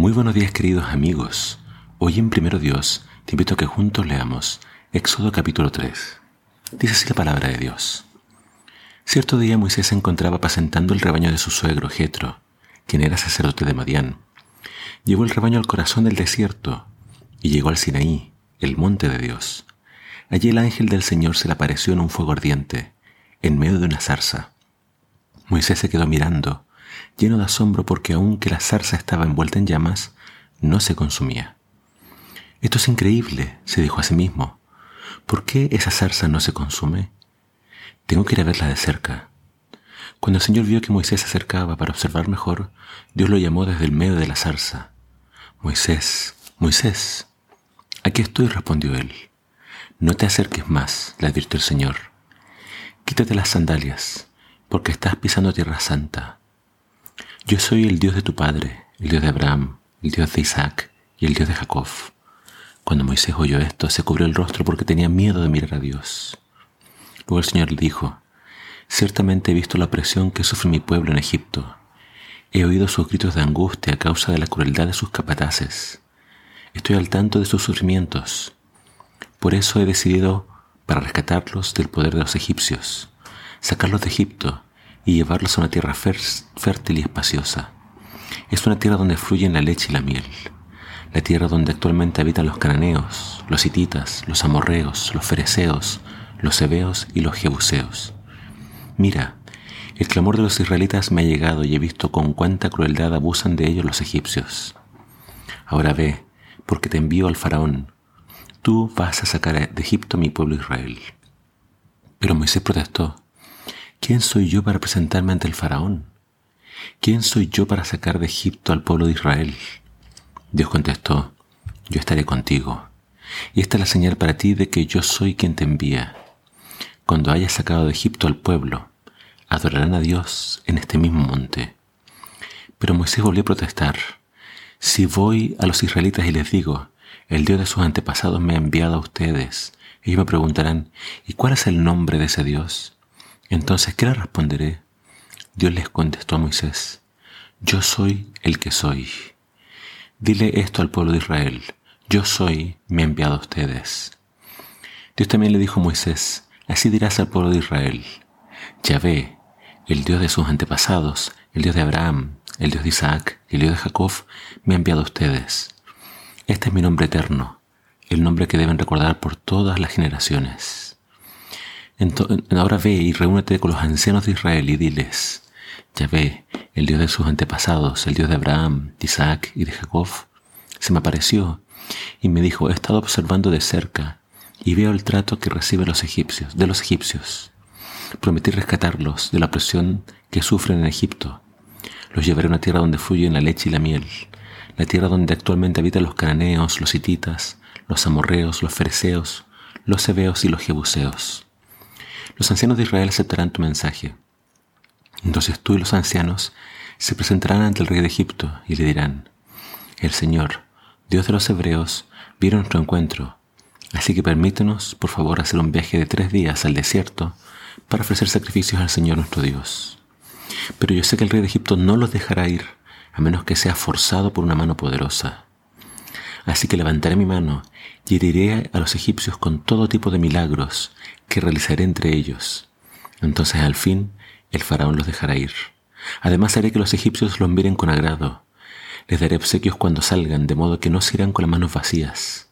Muy buenos días queridos amigos. Hoy en Primero Dios te invito a que juntos leamos Éxodo capítulo 3. Dice así la palabra de Dios. Cierto día Moisés se encontraba apacentando el rebaño de su suegro Jetro, quien era sacerdote de Madián. Llevó el rebaño al corazón del desierto y llegó al Sinaí, el monte de Dios. Allí el ángel del Señor se le apareció en un fuego ardiente, en medio de una zarza. Moisés se quedó mirando lleno de asombro porque aunque la zarza estaba envuelta en llamas, no se consumía. Esto es increíble, se dijo a sí mismo. ¿Por qué esa zarza no se consume? Tengo que ir a verla de cerca. Cuando el Señor vio que Moisés se acercaba para observar mejor, Dios lo llamó desde el medio de la zarza. Moisés, Moisés. Aquí estoy, respondió él. No te acerques más, le advirtió el Señor. Quítate las sandalias, porque estás pisando tierra santa. Yo soy el Dios de tu padre, el Dios de Abraham, el Dios de Isaac y el Dios de Jacob. Cuando Moisés oyó esto, se cubrió el rostro porque tenía miedo de mirar a Dios. Luego el Señor le dijo, Ciertamente he visto la opresión que sufre mi pueblo en Egipto. He oído sus gritos de angustia a causa de la crueldad de sus capataces. Estoy al tanto de sus sufrimientos. Por eso he decidido para rescatarlos del poder de los egipcios, sacarlos de Egipto y llevarlos a una tierra fértil y espaciosa. Es una tierra donde fluyen la leche y la miel, la tierra donde actualmente habitan los cananeos, los hititas, los amorreos, los fereceos, los hebeos y los jebuseos. Mira, el clamor de los israelitas me ha llegado y he visto con cuánta crueldad abusan de ellos los egipcios. Ahora ve, porque te envío al faraón. Tú vas a sacar de Egipto a mi pueblo Israel. Pero Moisés protestó. ¿Quién soy yo para presentarme ante el faraón? ¿Quién soy yo para sacar de Egipto al pueblo de Israel? Dios contestó, yo estaré contigo. Y esta es la señal para ti de que yo soy quien te envía. Cuando hayas sacado de Egipto al pueblo, adorarán a Dios en este mismo monte. Pero Moisés volvió a protestar. Si voy a los israelitas y les digo, el Dios de sus antepasados me ha enviado a ustedes, ellos me preguntarán, ¿y cuál es el nombre de ese Dios? Entonces, ¿qué le responderé? Dios les contestó a Moisés, yo soy el que soy. Dile esto al pueblo de Israel, yo soy, me enviado a ustedes. Dios también le dijo a Moisés, así dirás al pueblo de Israel, Yahvé, el Dios de sus antepasados, el Dios de Abraham, el Dios de Isaac y el Dios de Jacob, me ha enviado a ustedes. Este es mi nombre eterno, el nombre que deben recordar por todas las generaciones ahora ve y reúnete con los ancianos de Israel y diles, ya ve, el Dios de sus antepasados, el Dios de Abraham, de Isaac y de Jacob, se me apareció y me dijo, he estado observando de cerca y veo el trato que reciben los egipcios, de los egipcios. Prometí rescatarlos de la opresión que sufren en Egipto. Los llevaré a una tierra donde fluyen la leche y la miel, la tierra donde actualmente habitan los cananeos, los hititas, los amorreos, los fereceos, los hebeos y los jebuseos los ancianos de Israel aceptarán tu mensaje. Entonces tú y los ancianos se presentarán ante el rey de Egipto y le dirán, el Señor, Dios de los hebreos, vieron nuestro encuentro, así que permítenos, por favor, hacer un viaje de tres días al desierto para ofrecer sacrificios al Señor nuestro Dios. Pero yo sé que el rey de Egipto no los dejará ir, a menos que sea forzado por una mano poderosa. Así que levantaré mi mano y heriré a los egipcios con todo tipo de milagros que realizaré entre ellos. Entonces al fin el faraón los dejará ir. Además haré que los egipcios los miren con agrado. Les daré obsequios cuando salgan, de modo que no se irán con las manos vacías.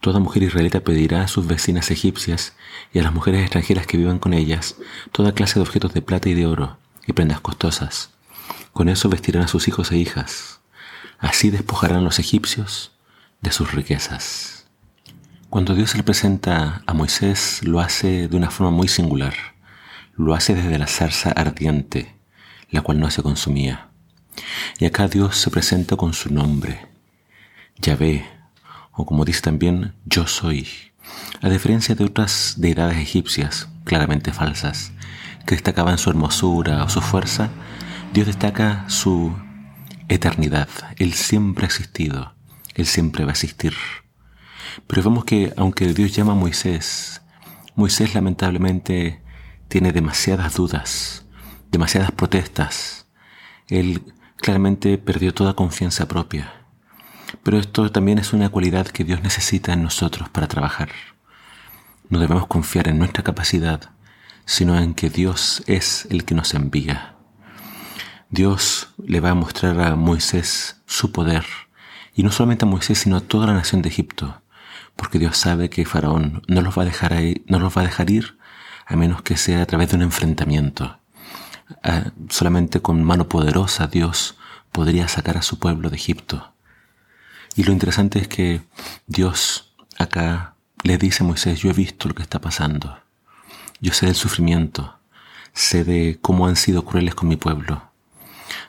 Toda mujer israelita pedirá a sus vecinas egipcias y a las mujeres extranjeras que vivan con ellas toda clase de objetos de plata y de oro y prendas costosas. Con eso vestirán a sus hijos e hijas. Así despojarán los egipcios de sus riquezas. Cuando Dios se le presenta a Moisés, lo hace de una forma muy singular. Lo hace desde la zarza ardiente, la cual no se consumía. Y acá Dios se presenta con su nombre, Yahvé, o como dice también, yo soy. A diferencia de otras deidades egipcias, claramente falsas, que destacaban su hermosura o su fuerza, Dios destaca su eternidad. Él siempre ha existido, Él siempre va a existir. Pero vemos que aunque Dios llama a Moisés, Moisés lamentablemente tiene demasiadas dudas, demasiadas protestas. Él claramente perdió toda confianza propia. Pero esto también es una cualidad que Dios necesita en nosotros para trabajar. No debemos confiar en nuestra capacidad, sino en que Dios es el que nos envía. Dios le va a mostrar a Moisés su poder, y no solamente a Moisés, sino a toda la nación de Egipto, porque Dios sabe que Faraón no los va a dejar, no los va a dejar ir a menos que sea a través de un enfrentamiento. Ah, solamente con mano poderosa Dios podría sacar a su pueblo de Egipto. Y lo interesante es que Dios acá le dice a Moisés, yo he visto lo que está pasando. Yo sé del sufrimiento, sé de cómo han sido crueles con mi pueblo.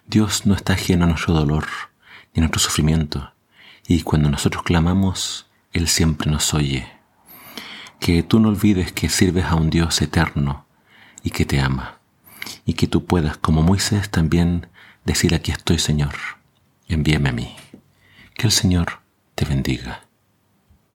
Dios no está ajeno a nuestro dolor ni a nuestro sufrimiento. Y cuando nosotros clamamos, Él siempre nos oye. Que tú no olvides que sirves a un Dios eterno y que te ama. Y que tú puedas, como Moisés, también decir aquí estoy Señor, envíame a mí. Que el Señor te bendiga.